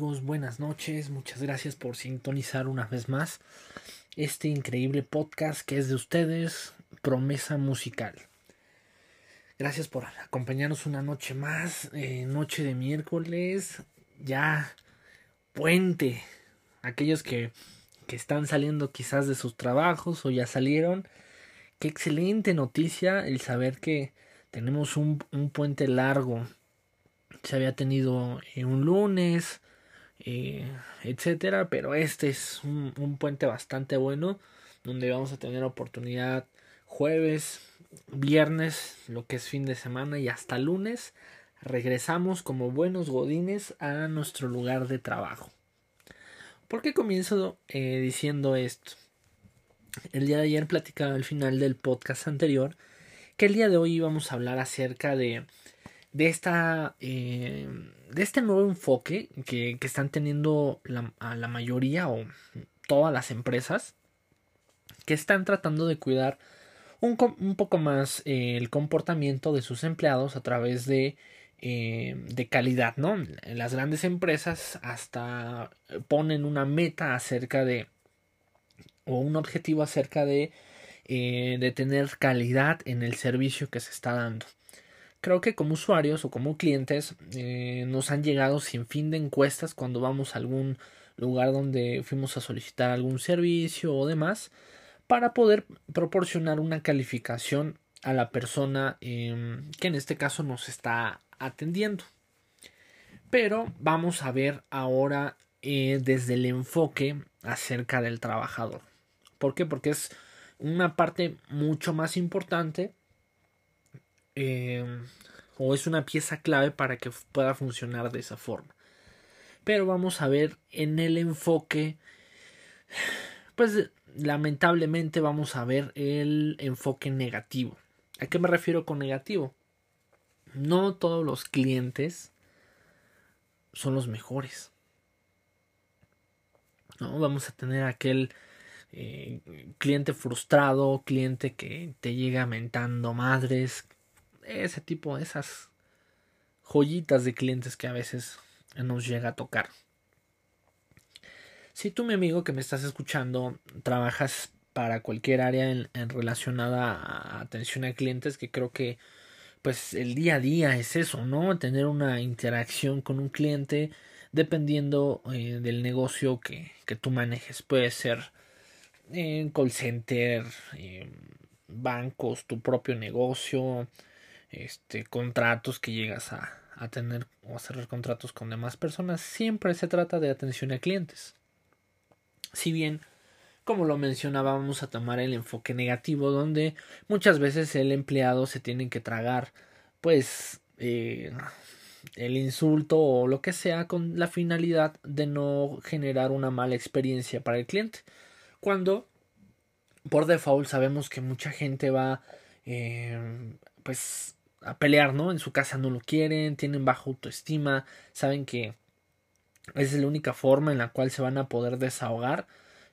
Buenas noches. Muchas gracias por sintonizar una vez más este increíble podcast que es de ustedes, Promesa Musical. Gracias por acompañarnos una noche más, eh, noche de miércoles, ya puente. Aquellos que, que están saliendo quizás de sus trabajos o ya salieron. Qué excelente noticia el saber que tenemos un, un puente largo. Se había tenido eh, un lunes, eh, etcétera, pero este es un, puente bastante bueno donde vamos a tener oportunidad jueves, viernes, lo que es fin de semana y hasta lunes regresamos como buenos godines a nuestro lugar de trabajo. ¿Por qué comienzo eh, diciendo esto? El día de ayer platicaba al final del podcast anterior que el día de hoy íbamos a hablar acerca de, de esta eh, de este nuevo enfoque que, que están teniendo la, la mayoría o todas las empresas que están tratando de cuidar un, un poco más eh, el comportamiento de sus empleados a través de eh, de calidad, ¿no? Las grandes empresas hasta ponen una meta acerca de o un objetivo acerca de de tener calidad en el servicio que se está dando. Creo que como usuarios o como clientes eh, nos han llegado sin fin de encuestas cuando vamos a algún lugar donde fuimos a solicitar algún servicio o demás para poder proporcionar una calificación a la persona eh, que en este caso nos está atendiendo. Pero vamos a ver ahora eh, desde el enfoque acerca del trabajador. ¿Por qué? Porque es una parte mucho más importante eh, o es una pieza clave para que pueda funcionar de esa forma. Pero vamos a ver en el enfoque, pues lamentablemente vamos a ver el enfoque negativo. ¿A qué me refiero con negativo? No todos los clientes son los mejores. ¿no? Vamos a tener aquel eh, cliente frustrado, cliente que te llega mentando madres, ese tipo, de esas joyitas de clientes que a veces nos llega a tocar. Si tú, mi amigo que me estás escuchando, trabajas para cualquier área en, relacionada a atención a clientes, que creo que pues el día a día es eso, ¿no? Tener una interacción con un cliente dependiendo eh, del negocio que, que, tú manejes. Puede ser eh, call center, bancos, tu propio negocio, este, contratos que llegas a, a tener o a cerrar contratos con demás personas. Siempre se trata de atención a clientes. Si bien como lo mencionaba, vamos a tomar el enfoque negativo, donde muchas veces el empleado se tiene que tragar, pues, eh, el insulto o lo que sea con la finalidad de no generar una mala experiencia para el cliente. Cuando, por default, sabemos que mucha gente va, eh, pues, a pelear, ¿no? En su casa no lo quieren, tienen baja autoestima, saben que esa es la única forma en la cual se van a poder desahogar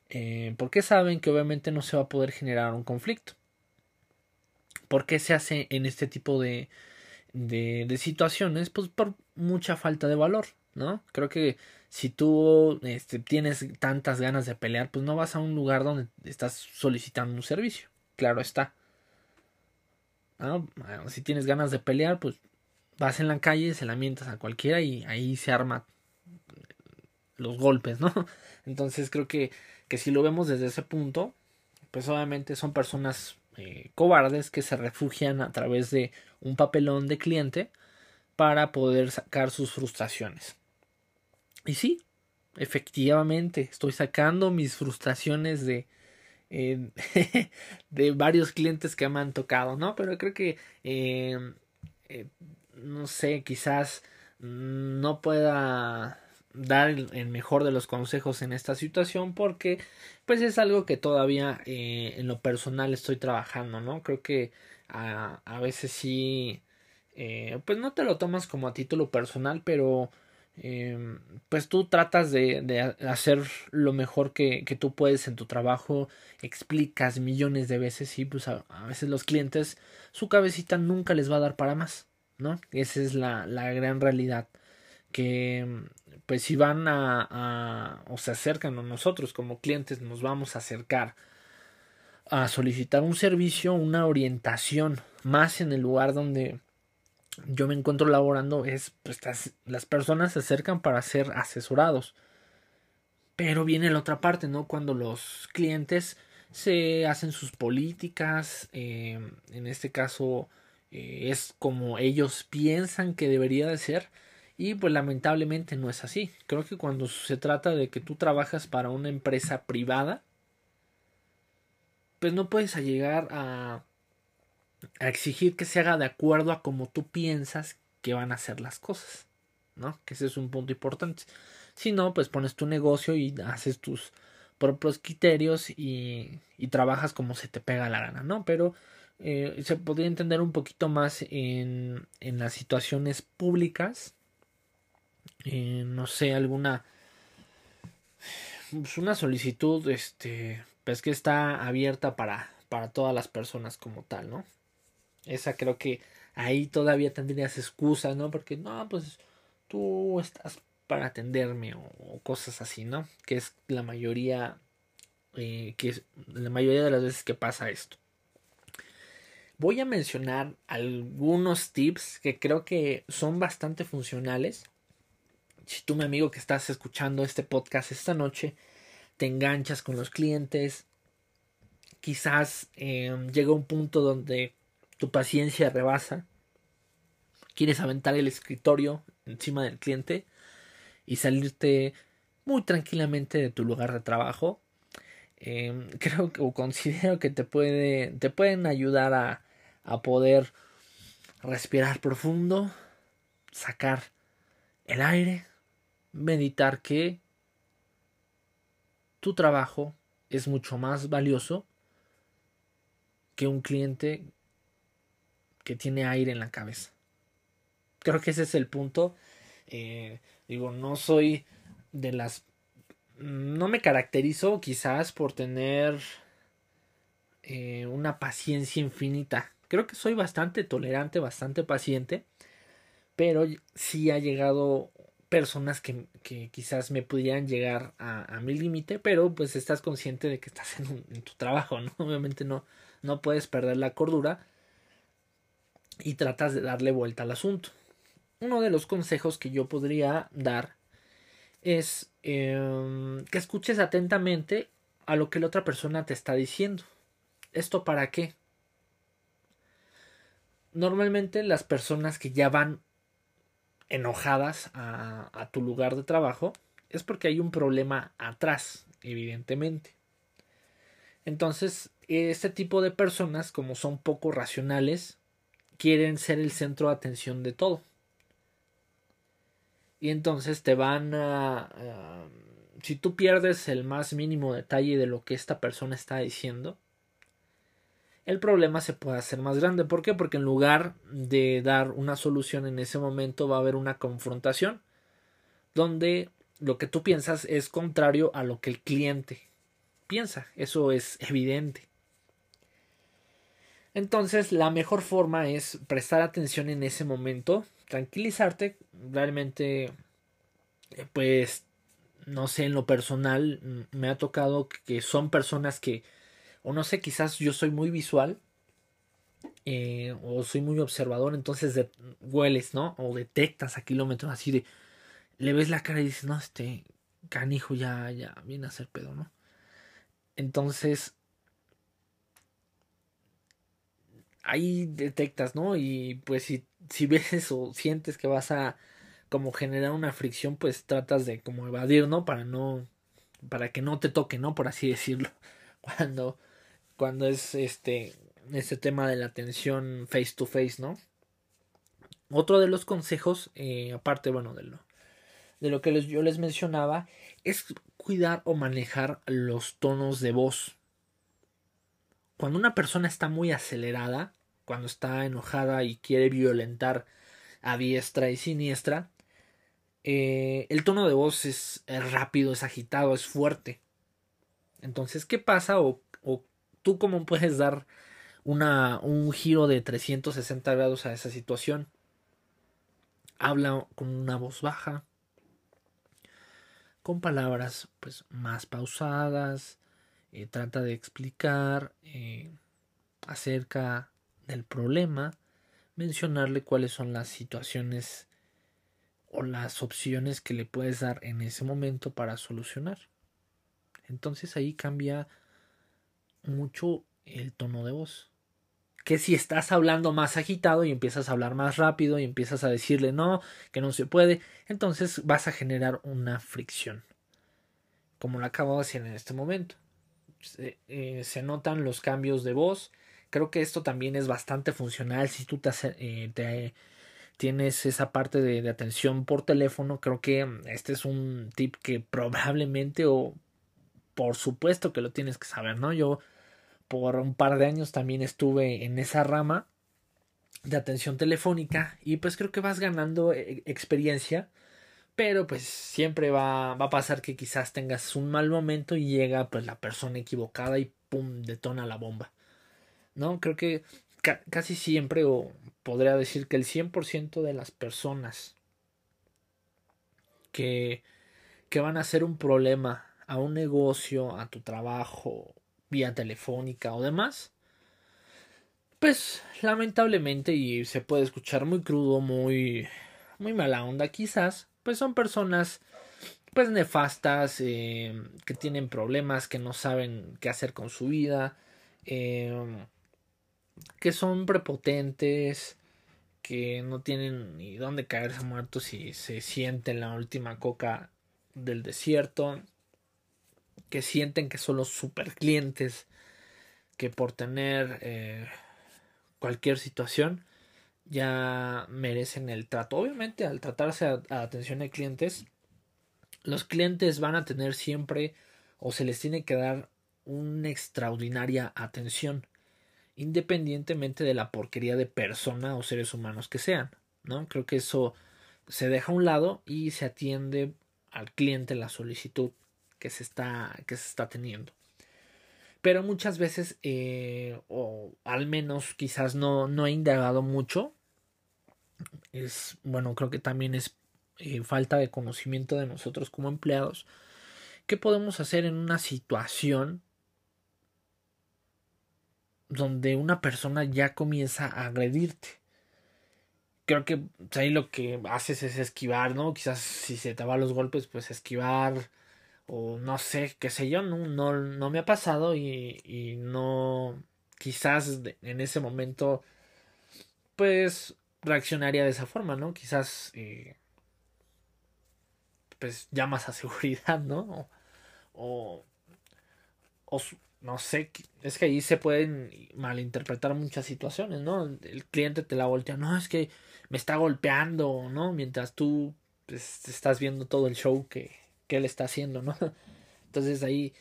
eh, porque saben que obviamente no se va a poder generar un conflicto. ¿Por qué se hace en este tipo de, de, situaciones? Pues por mucha falta de valor, ¿no? Creo que si tú este, tienes tantas ganas de pelear, pues no vas a un lugar donde estás solicitando un servicio. Claro está. Bueno, si tienes ganas de pelear, pues vas en la calle, se la mientas a cualquiera y ahí se arma los golpes, ¿no? Entonces creo que que si lo vemos desde ese punto, pues obviamente son personas eh, cobardes que se refugian a través de un papelón de cliente para poder sacar sus frustraciones. Y sí, efectivamente, estoy sacando mis frustraciones de, de varios clientes que me han tocado, ¿no? Pero creo que, eh, no sé, quizás no pueda dar el, mejor de los consejos en esta situación porque pues es algo que todavía eh, en lo personal estoy trabajando no creo que a, a veces sí eh, pues no te lo tomas como a título personal pero eh, pues tú tratas de, de, hacer lo mejor que, que, tú puedes en tu trabajo explicas millones de veces y pues a, a veces los clientes su cabecita nunca les va a dar para más ¿no? Esa es la, la gran realidad. Que pues si van a, a, o se acercan a nosotros como clientes, nos vamos a acercar a solicitar un servicio, una orientación, más en el lugar donde yo me encuentro laborando, es pues las personas se acercan para ser asesorados. Pero viene la otra parte, ¿no? Cuando los clientes se hacen sus políticas, eh, en este caso eh, es como ellos piensan que debería de ser y pues lamentablemente no es así. Creo que cuando se trata de que tú trabajas para una empresa privada, pues no puedes llegar a, a exigir que se haga de acuerdo a como tú piensas que van a ser las cosas, ¿no? Que ese es un punto importante. Si no, pues pones tu negocio y haces tus propios criterios y, y trabajas como se te pega la gana, ¿no? Pero eh, se podría entender un poquito más en, en las situaciones públicas. Eh, no sé, alguna. Pues una solicitud, este. Pues que está abierta para, para todas las personas como tal, ¿no? Esa creo que ahí todavía tendrías excusas, ¿no? Porque no, pues tú estás para atenderme o, cosas así, ¿no? Que es la mayoría, eh, que la mayoría de las veces que pasa esto. Voy a mencionar algunos tips que creo que son bastante funcionales. Si tú, mi amigo, que estás escuchando este podcast esta noche, te enganchas con los clientes, quizás eh, llega un punto donde tu paciencia rebasa, quieres aventar el escritorio encima del cliente, y salirte muy tranquilamente de tu lugar de trabajo. Em, creo que o considero que te puede te pueden ayudar a, a poder respirar profundo, sacar el aire, meditar que tu trabajo es mucho más valioso que un cliente que tiene aire en la cabeza. Creo que ese es el punto. Eh, Digo, no soy de las... No me caracterizo quizás por tener eh, una paciencia infinita. Creo que soy bastante tolerante, bastante paciente. Pero sí ha llegado personas que, quizás me pudieran llegar a, mi límite. Pero pues estás consciente de que estás en, en tu trabajo, ¿no? Obviamente no, no puedes perder la cordura. Y tratas de darle vuelta al asunto uno de los consejos que yo podría dar es em, que escuches atentamente a lo que la otra persona te está diciendo. ¿Esto para qué? Normalmente las personas que ya van enojadas a, a tu lugar de trabajo es porque hay un problema atrás, evidentemente. Entonces, este tipo de personas, como son poco racionales, quieren ser el centro de atención de todo y entonces te van a... si tú pierdes el más mínimo detalle de lo que esta persona está diciendo, el problema se puede hacer más grande. ¿Por qué? Porque en lugar de dar una solución en ese momento va a haber una confrontación donde lo que tú piensas es contrario a lo que el cliente piensa. Eso es evidente. Entonces la mejor forma es prestar atención en ese momento, tranquilizarte, realmente eh, pues no sé, en lo personal mm, me ha tocado que son personas que, o no sé, quizás yo soy muy visual eh, o soy muy observador, entonces hueles, ¿no? O detectas a kilómetros así de, le ves la cara y dices, no, este canijo ya, ya viene a ser pedo, ¿no? Entonces, ahí detectas, ¿no? Y pues si, si ves o sientes que vas a como generar una fricción, pues tratas de como evadir, ¿no? Para no, para que no te toque, ¿no? Por así decirlo. Cuando, cuando es este, este tema de la atención face to face, ¿no? Otro de los consejos, eh, aparte, bueno, de lo, de lo que les, yo les mencionaba, es cuidar o manejar los tonos de voz. Cuando una persona está muy acelerada, cuando está enojada y quiere violentar a diestra y siniestra, eh, el tono de voz es, rápido, es agitado, es fuerte. Entonces, ¿qué pasa? O, o tú cómo puedes dar una, un giro de 360 grados a esa situación. habla con una voz baja, con palabras pues más pausadas, eh, trata de explicar eh, acerca del problema, mencionarle cuáles son las situaciones o las opciones que le puedes dar en ese momento para solucionar. Entonces ahí cambia mucho el tono de voz. Que si estás hablando más agitado y empiezas a hablar más rápido y empiezas a decirle no, que no se puede, entonces vas a generar una fricción. Como lo acabo de hacer en este momento. Se, eh, se notan los cambios de voz. Creo que esto también es bastante funcional si tú te, eh, tienes esa parte de, atención por teléfono. Creo que este es un tip que probablemente o por supuesto que lo tienes que saber, ¿no? Yo por un par de años también estuve en esa rama de atención telefónica y pues creo que vas ganando eh, experiencia pero pues siempre va, va, a pasar que quizás tengas un mal momento y llega pues la persona equivocada y pum detona la bomba no creo que ca casi siempre o podría decir que el 100% de las personas que que van a ser un problema a un negocio, a tu trabajo vía telefónica o demás, pues lamentablemente y se puede escuchar muy crudo, muy muy mala onda quizás, pues son personas pues nefastas, eh, que tienen problemas, que no saben qué hacer con su vida, eh, que son prepotentes, que no tienen ni dónde caerse muertos y se sienten la última coca del desierto que sienten que son los super clientes, que por tener eh, cualquier situación ya merecen el trato. Obviamente al tratarse a atención de clientes, los clientes van a tener siempre o se les tiene que dar una extraordinaria atención, independientemente de la porquería de persona o seres humanos que sean, ¿no? Creo que eso se deja a un lado y se atiende al cliente la solicitud que se está, que se está teniendo. Pero muchas veces, eh, o al menos quizás no, no he indagado mucho, es, bueno, creo que también es eh, falta de conocimiento de nosotros como empleados. ¿Qué podemos hacer en una situación donde una persona ya comienza a agredirte? Creo que pues, ahí lo que haces es esquivar, ¿no? Quizás si se te va los golpes, pues esquivar, o no sé, qué sé yo, no, no, no me ha pasado y, y no, quizás en ese momento, pues reaccionaría de esa forma, ¿no? Quizás, eh, pues llamas a seguridad, ¿no? O, o, no sé, es que ahí se pueden malinterpretar muchas situaciones, ¿no? El cliente te la voltea, no, es que me está golpeando, ¿no? Mientras tú pues, estás viendo todo el show que, que él está haciendo, ¿no? Entonces ahí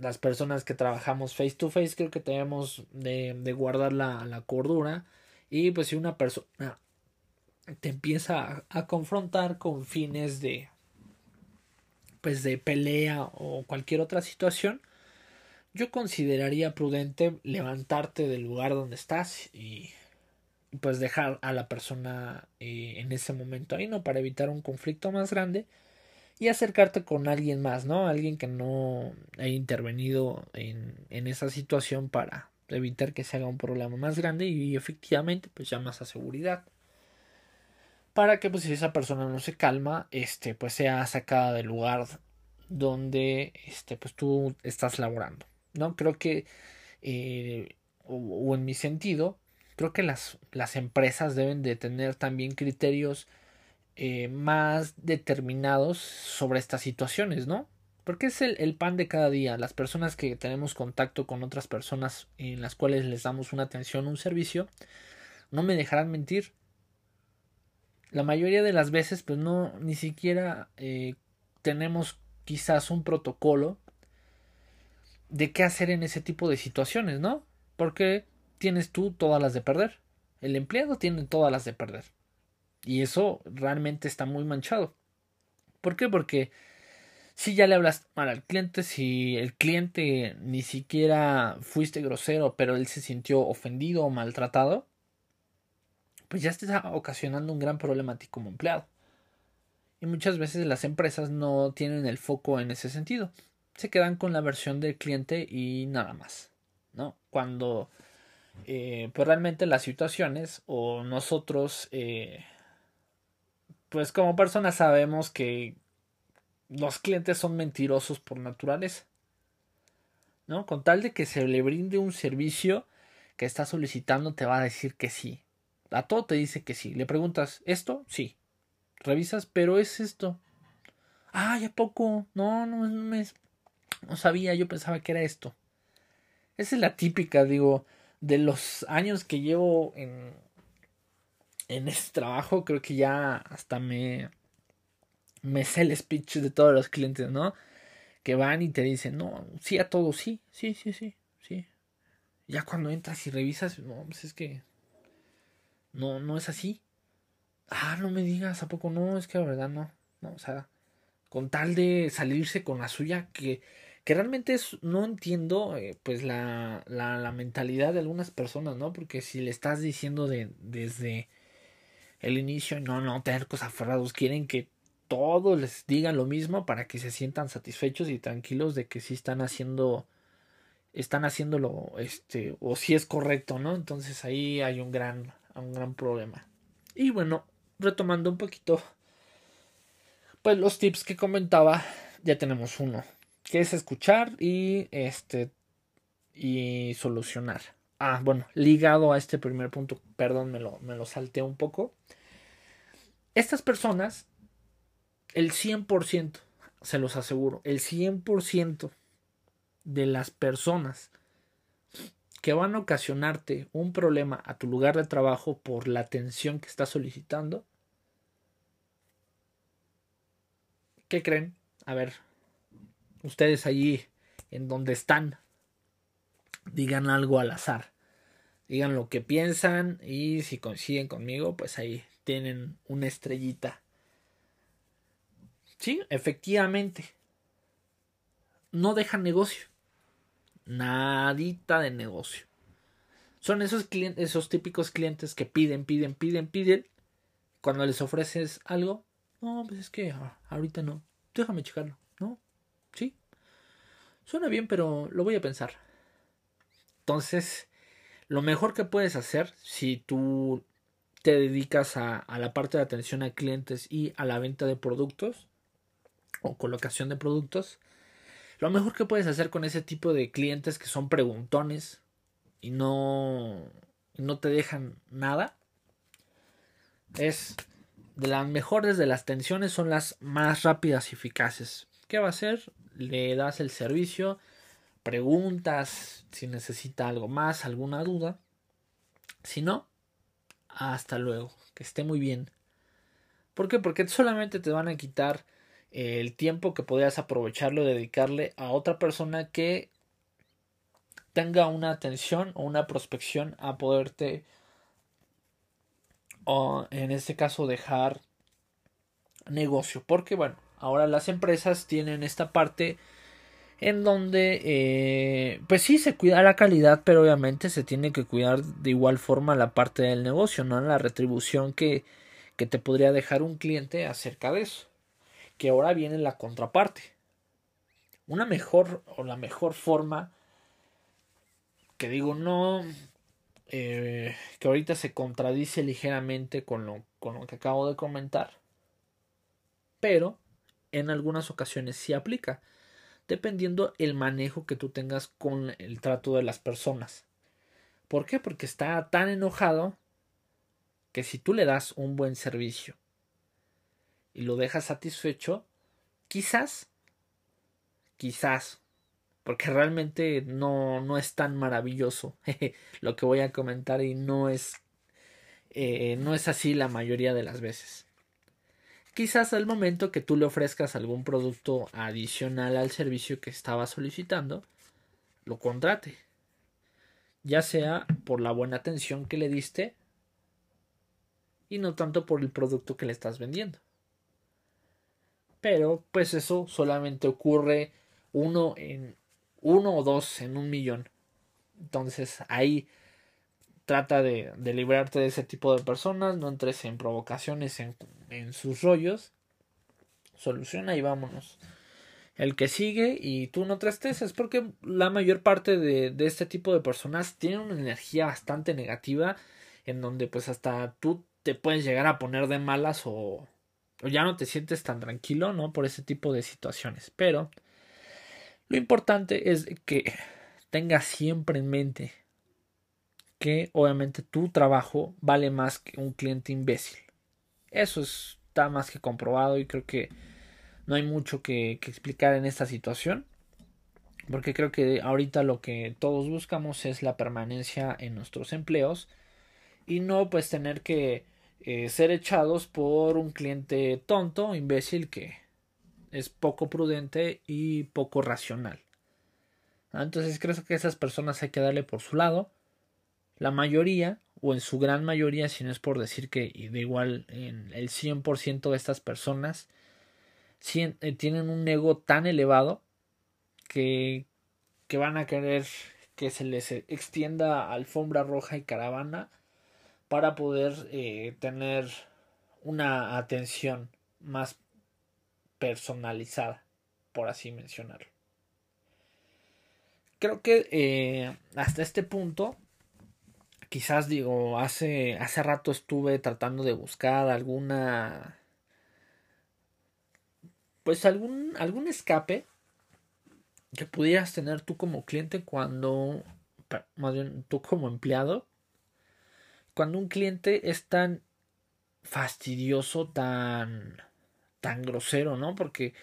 las personas que trabajamos face to face creo que tenemos de, de guardar la, la, cordura y pues si una persona te empieza a, a, confrontar con fines de pues de pelea o cualquier otra situación yo consideraría prudente levantarte del lugar donde estás y pues dejar a la persona eh, en ese momento ahí no para evitar un conflicto más grande y acercarte con alguien más, ¿no? Alguien que no haya intervenido en, esa situación para evitar que se haga un problema más grande y efectivamente pues llamas a seguridad. Para que pues si esa persona no se calma este pues sea sacada del lugar donde este pues tú estás laborando no creo que eh, o, en mi sentido creo que las las empresas deben de tener también criterios eh, más determinados sobre estas situaciones, ¿no? Porque es el, el, pan de cada día. Las personas que tenemos contacto con otras personas en las cuales les damos una atención, un servicio, no me dejarán mentir. La mayoría de las veces, pues no, ni siquiera eh, tenemos quizás un protocolo de qué hacer en ese tipo de situaciones, ¿no? Porque tienes tú todas las de perder. El empleado tiene todas las de perder. Y eso realmente está muy manchado. ¿Por qué? Porque si ya le hablas mal al cliente, si el cliente ni siquiera fuiste grosero, pero él se sintió ofendido o maltratado, pues ya está ocasionando un gran problema como empleado. Y muchas veces las empresas no tienen el foco en ese sentido. Se quedan con la versión del cliente y nada más. ¿No? Cuando eh, pues realmente las situaciones o nosotros eh, pues como personas sabemos que los clientes son mentirosos por naturaleza. ¿No? Con tal de que se le brinde un servicio que está solicitando, te va a decir que sí. A todo te dice que sí. Le preguntas, ¿esto? Sí. Revisas, pero es esto. Ah, ya poco. No, no, no, no sabía, yo pensaba que era esto. Esa es la típica, digo, de los años que llevo en, en este trabajo, creo que ya hasta me, me sé el speech de todos los clientes, ¿no? Que van y te dicen, no, sí a todo, sí, sí, sí, sí, sí. Ya cuando entras y revisas, no, pues es que no, no es así. Ah, no me digas, ¿a poco no? Es que la verdad no. No, o sea, con tal de salirse con la suya, que, que realmente es, no entiendo, eh, pues, la, la, mentalidad de algunas personas, ¿no? Porque si le estás diciendo de, desde el inicio, no, no, tercos aferrados, quieren que todos les digan lo mismo para que se sientan satisfechos y tranquilos de que sí están haciendo están haciéndolo este o si es correcto, ¿no? Entonces ahí hay un gran un gran problema. Y bueno, retomando un poquito pues los tips que comentaba, ya tenemos uno, que es escuchar y este y solucionar. Ah, bueno, ligado a este primer punto, perdón, me lo, me lo salté un poco. Estas personas, el 100%, se los aseguro, el 100% de las personas que van a ocasionarte un problema a tu lugar de trabajo por la atención que estás solicitando, ¿qué creen? A ver, ustedes allí en donde están, digan algo al azar. Digan lo que piensan y si coinciden conmigo, pues ahí tienen una estrellita. Sí, efectivamente. No dejan negocio. Nadita de negocio. Son esos esos típicos clientes que piden, piden, piden, piden. Cuando les ofreces algo, no, pues es que ah, ahorita no. Déjame checarlo. Suena bien, pero lo voy a pensar. Entonces, lo mejor que puedes hacer si tú te dedicas a, la parte de atención a clientes y a la venta de productos o colocación de productos, lo mejor que puedes hacer con ese tipo de clientes que son preguntones y no, no te dejan nada es de las mejores de las tensiones son las más rápidas y eficaces. ¿Qué va a hacer? Le das el servicio, preguntas si necesita algo más, alguna duda. Si no, hasta luego, que esté muy bien. ¿Por qué? Porque solamente te van a quitar el tiempo que podrías aprovecharlo, dedicarle a otra persona que tenga una atención o una prospección a poderte o en este caso dejar negocio porque bueno ahora las empresas tienen esta parte en donde eh, pues sí se cuida la calidad pero obviamente se tiene que cuidar de igual forma la parte del negocio no la retribución que, que te podría dejar un cliente acerca de eso que ahora viene la contraparte. Una mejor o la mejor forma que digo no eh, que ahorita se contradice ligeramente con lo, con lo que acabo de comentar pero en algunas ocasiones sí aplica dependiendo el manejo que tú tengas con el trato de las personas. ¿Por qué? Porque está tan enojado que si tú le das un buen servicio y lo dejas satisfecho, quizás, quizás, porque realmente no, no es tan maravilloso lo que voy a comentar y no es, eh, no es así la mayoría de las veces quizás al momento que tú le ofrezcas algún producto adicional al servicio que estaba solicitando, lo contrate. Ya sea por la buena atención que le diste y no tanto por el producto que le estás vendiendo. Pero pues eso solamente ocurre uno en uno o dos en un millón. Entonces ahí trata de, de, librarte de ese tipo de personas, no entres en provocaciones en, en sus rollos, soluciona y vámonos. El que sigue y tú no es porque la mayor parte de, de este tipo de personas tienen una energía bastante negativa en donde pues hasta tú te puedes llegar a poner de malas o, o ya no te sientes tan tranquilo, ¿no? Por ese tipo de situaciones. Pero lo importante es que tengas siempre en mente que obviamente tu trabajo vale más que un cliente imbécil. Eso está más que comprobado y creo que no hay mucho que, explicar en esta situación. Porque creo que ahorita lo que todos buscamos es la permanencia en nuestros empleos y no pues tener que eh, ser echados por un cliente tonto, imbécil que es poco prudente y poco racional. Entonces creo que esas personas hay que darle por su lado la mayoría, o en su gran mayoría, si no es por decir que de igual en el 100% de estas personas, eh, tienen un ego tan elevado que, que van a querer que se les extienda alfombra roja y caravana para poder eh, tener una atención más personalizada, por así mencionarlo. Creo que eh, hasta este punto quizás digo, hace, hace rato estuve tratando de buscar alguna, pues algún, algún escape que pudieras tener tú como cliente cuando, más bien tú como empleado, cuando un cliente es tan fastidioso, tan, tan grosero, ¿no? Porque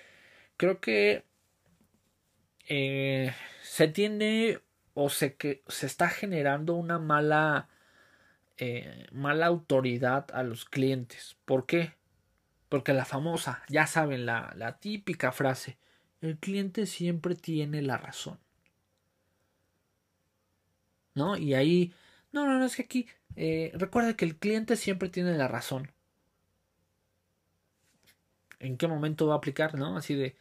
creo que eh, se tiene o se, que, se está generando una mala, eh, mala autoridad a los clientes. ¿Por qué? Porque la famosa, ya saben, la, la típica frase, el cliente siempre tiene la razón. ¿No? Y ahí, no, no, no, es que aquí, eh, recuerda que el cliente siempre tiene la razón. ¿En qué momento va a aplicar, no? Así de,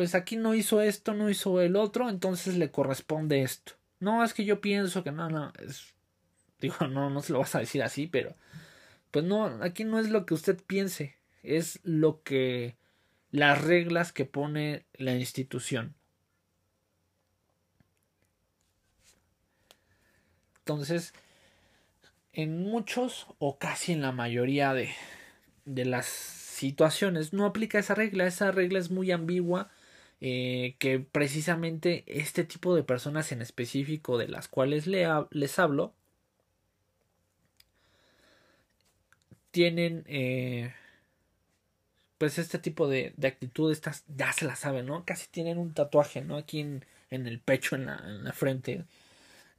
pues aquí no hizo esto, no hizo el otro, entonces le corresponde esto. No, es que yo pienso que no, no, es, digo, no, no se lo vas a decir así, pero, pues no, aquí no es lo que usted piense, es lo que, las reglas que pone la institución. Entonces, en muchos o casi en la mayoría de, de las situaciones no aplica esa regla, esa regla es muy ambigua eh, que precisamente este tipo de personas en específico de las cuales les hablo tienen eh, pues este tipo de, de actitud estas ya se la saben no casi tienen un tatuaje no aquí en, el pecho en la, frente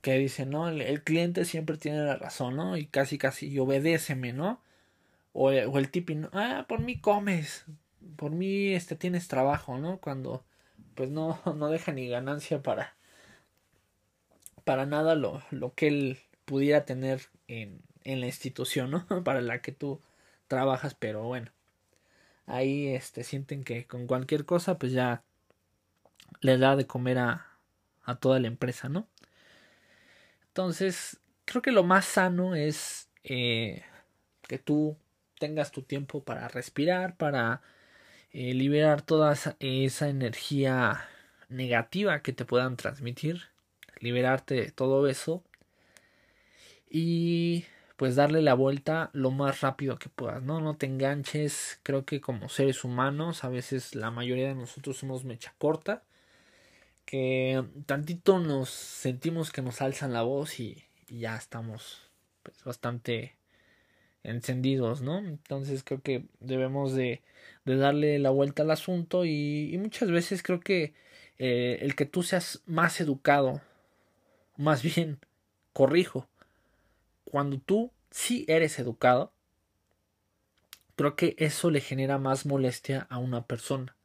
que dice no el, cliente siempre tiene la razón no y casi casi y obedéceme no o, o el tipi ah por mí comes por mí este tienes trabajo no cuando pues no, no deja ni ganancia para, para nada lo, lo que él pudiera tener en, en la institución, ¿no? para la que tú trabajas, pero bueno, ahí este, sienten que con cualquier cosa, pues ya le da de comer a, a toda la empresa, ¿no? Entonces, creo que lo más sano es eh, que tú tengas tu tiempo para respirar, para eh, liberar toda esa, energía negativa que te puedan transmitir, liberarte de todo eso y pues darle la vuelta lo más rápido que puedas, ¿no? No te enganches, creo que como seres humanos, a veces la mayoría de nosotros somos mecha corta, que tantito nos sentimos que nos alzan la voz y, ya estamos pues bastante encendidos, ¿no? Entonces creo que debemos de de darle la vuelta al asunto y, muchas veces creo que eh, el que tú seas más educado, más bien, corrijo, cuando tú sí eres educado, creo que eso le genera más molestia a una persona.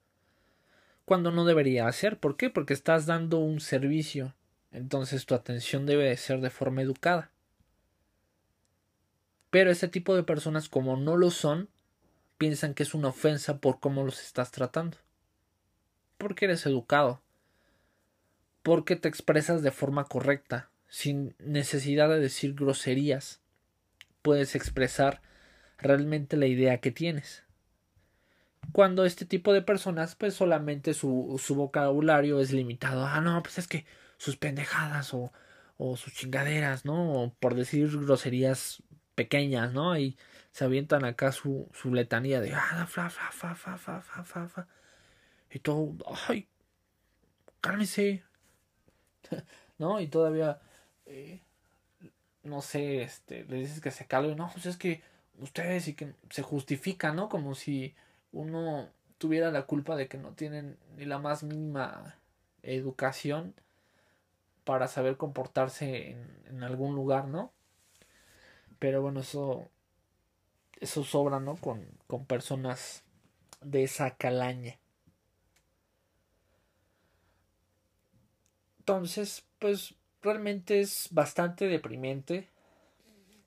Cuando no debería hacer, ¿por qué? Porque estás dando un servicio, entonces tu atención debe de ser de forma educada. Pero ese tipo de personas como no lo son, piensan que es una ofensa por cómo los estás tratando. Porque eres educado. Porque te expresas de forma correcta. sin necesidad de decir groserías, puedes expresar realmente la idea que tienes. Cuando este tipo de personas, pues solamente su, su vocabulario es limitado. Ah, no, pues es que sus pendejadas o, o sus chingaderas, ¿no? O por decir groserías pequeñas, ¿no? Y se avientan acá su, su letanía de ah, fa, fa, fa, y todo, ay, cálmese, ¿no? Y todavía, eh, no sé, este, le dices que se calme, no, pues es que ustedes y que se justifica, ¿no? Como si uno tuviera la culpa de que no tienen ni la más mínima educación para saber comportarse en algún lugar, ¿no? Pero bueno, eso eso sobra, ¿no? Con, con personas de esa calaña. Entonces, pues realmente es bastante deprimente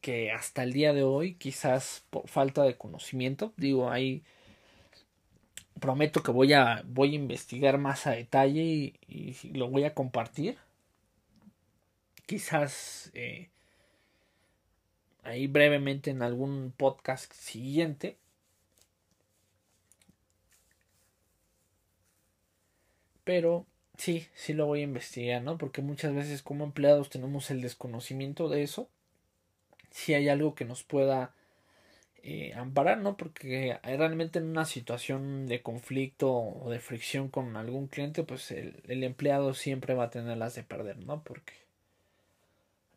que hasta el día de hoy, quizás por falta de conocimiento, digo, ahí prometo que voy a, voy a investigar más a detalle y, lo voy a compartir. Quizás eh, ahí brevemente en algún podcast siguiente. Pero sí, sí lo voy a investigar, ¿no? Porque muchas veces como empleados tenemos el desconocimiento de eso. Si hay algo que nos pueda eh, amparar, ¿no? Porque realmente en una situación de conflicto o de fricción con algún cliente, pues el, el empleado siempre va a tener las de perder, ¿no? Porque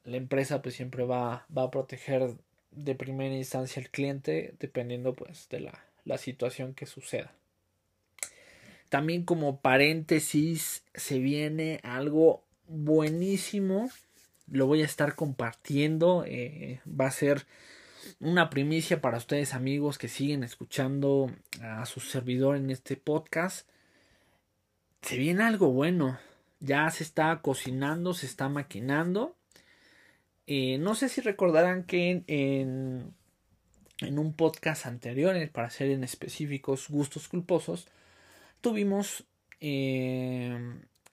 la empresa pues siempre va, va a proteger de primera instancia al cliente dependiendo pues de la, la situación que suceda. También como paréntesis se viene algo buenísimo. Lo voy a estar compartiendo. Eh, va a ser una primicia para ustedes amigos que siguen escuchando a su servidor en este podcast. Se viene algo bueno. Ya se está cocinando, se está maquinando. Eh, no sé si recordarán que en, en, un podcast anterior, para ser en específicos gustos culposos, tuvimos eh,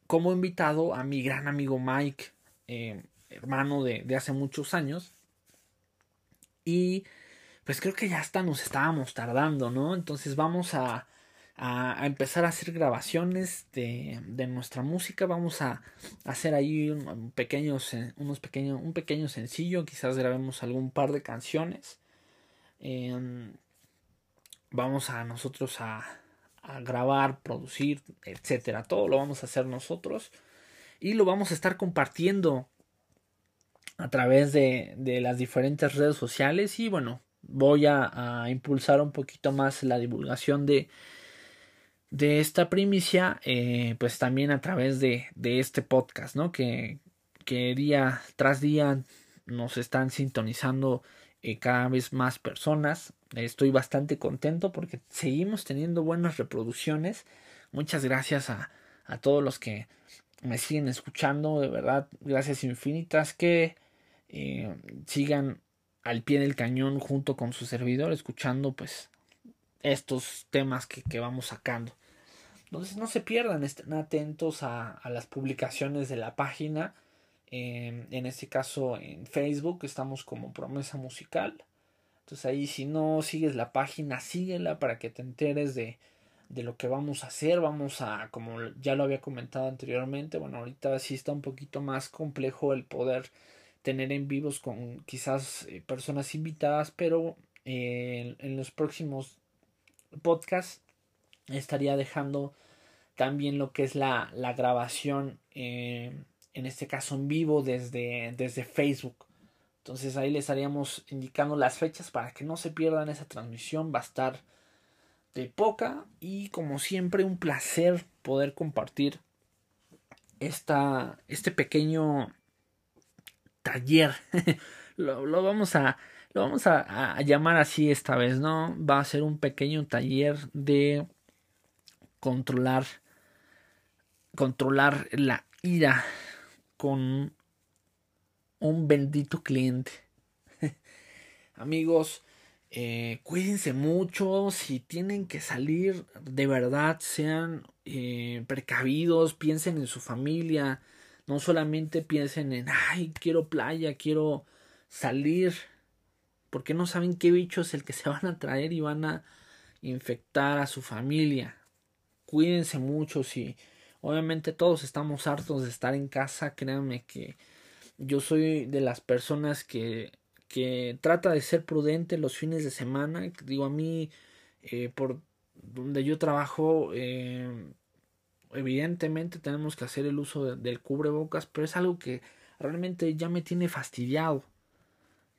como invitado a mi gran amigo Mike, eh, hermano de, de, hace muchos años. Y pues creo que ya hasta nos estábamos tardando, ¿no? Entonces vamos a, a, empezar a hacer grabaciones de, de nuestra música. Vamos a, hacer ahí un, pequeños, unos pequeños, un pequeño sencillo. Quizás grabemos algún par de canciones. Eh, vamos a nosotros a, a grabar, producir, etcétera. Todo lo vamos a hacer nosotros y lo vamos a estar compartiendo a través de, de las diferentes redes sociales y bueno voy a, impulsar un poquito más la divulgación de, de esta primicia, eh, pues también a través de, de este podcast, ¿no? Que, que, día tras día nos están sintonizando eh, cada vez más personas. Estoy bastante contento porque seguimos teniendo buenas reproducciones. Muchas gracias a, a todos los que me siguen escuchando, de verdad, gracias infinitas que eh, sigan al pie del cañón junto con su servidor, escuchando pues estos temas que, que vamos sacando. Entonces no se pierdan, estén atentos a, a las publicaciones de la página. Eh, en este caso en Facebook estamos como promesa musical. Entonces ahí si no sigues la página, síguela para que te enteres de, de lo que vamos a hacer. Vamos a, como ya lo había comentado anteriormente, bueno, ahorita sí está un poquito más complejo el poder tener en vivos con quizás eh, personas invitadas, pero eh, en, en los próximos podcasts estaría dejando también lo que es la, la grabación, eh, en este caso en vivo desde, desde Facebook. Entonces ahí les estaríamos indicando las fechas para que no se pierdan esa transmisión. Va a estar de poca y como siempre un placer poder compartir esta, este pequeño taller. lo, lo, vamos a lo vamos a, a, llamar así esta vez, ¿no? Va a ser un pequeño taller de controlar controlar la ira con un bendito cliente. Amigos, eh, cuídense mucho, si tienen que salir, de verdad sean eh, precavidos, piensen en su familia, No solamente piensen en, ay, quiero playa, quiero salir, porque no saben qué bicho es el que se van a traer y van a infectar a su familia. Cuídense mucho si obviamente todos estamos hartos de estar en casa, créanme que yo soy de las personas que que trata de ser prudente los fines de semana. Digo, a mí, eh, por donde yo trabajo, eh, evidentemente tenemos que hacer el uso del cubrebocas, pero es algo que realmente ya me tiene fastidiado.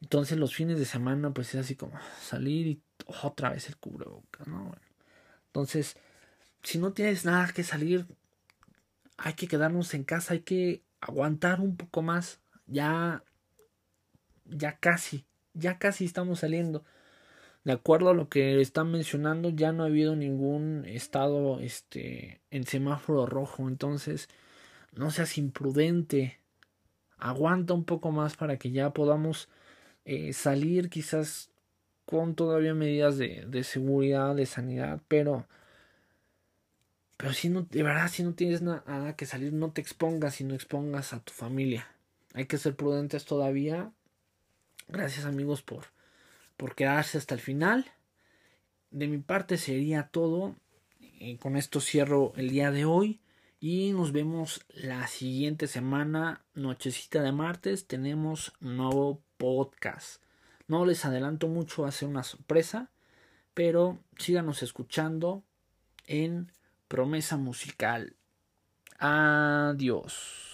Entonces los fines de semana pues es así como salir y otra vez el cubrebocas, ¿no? Entonces, si no tienes nada que salir, hay que quedarnos en casa, hay que aguantar un poco más. Ya ya casi, ya casi estamos saliendo. De acuerdo a lo que están mencionando, ya no ha habido ningún estado este, en semáforo rojo. Entonces, no seas imprudente. Aguanta un poco más para que ya podamos eh, salir quizás con todavía medidas de, de seguridad, de sanidad, pero pero si no, de verdad, si no tienes nada que salir, no te expongas y no expongas a tu familia. Hay que ser prudentes todavía Gracias amigos por, por quedarse hasta el final. De mi parte sería todo. Eh, con esto cierro el día de hoy. Y nos vemos la siguiente semana, nochecita de martes, tenemos nuevo podcast. No les adelanto mucho, va a ser una sorpresa, pero síganos escuchando en Promesa Musical. Adiós.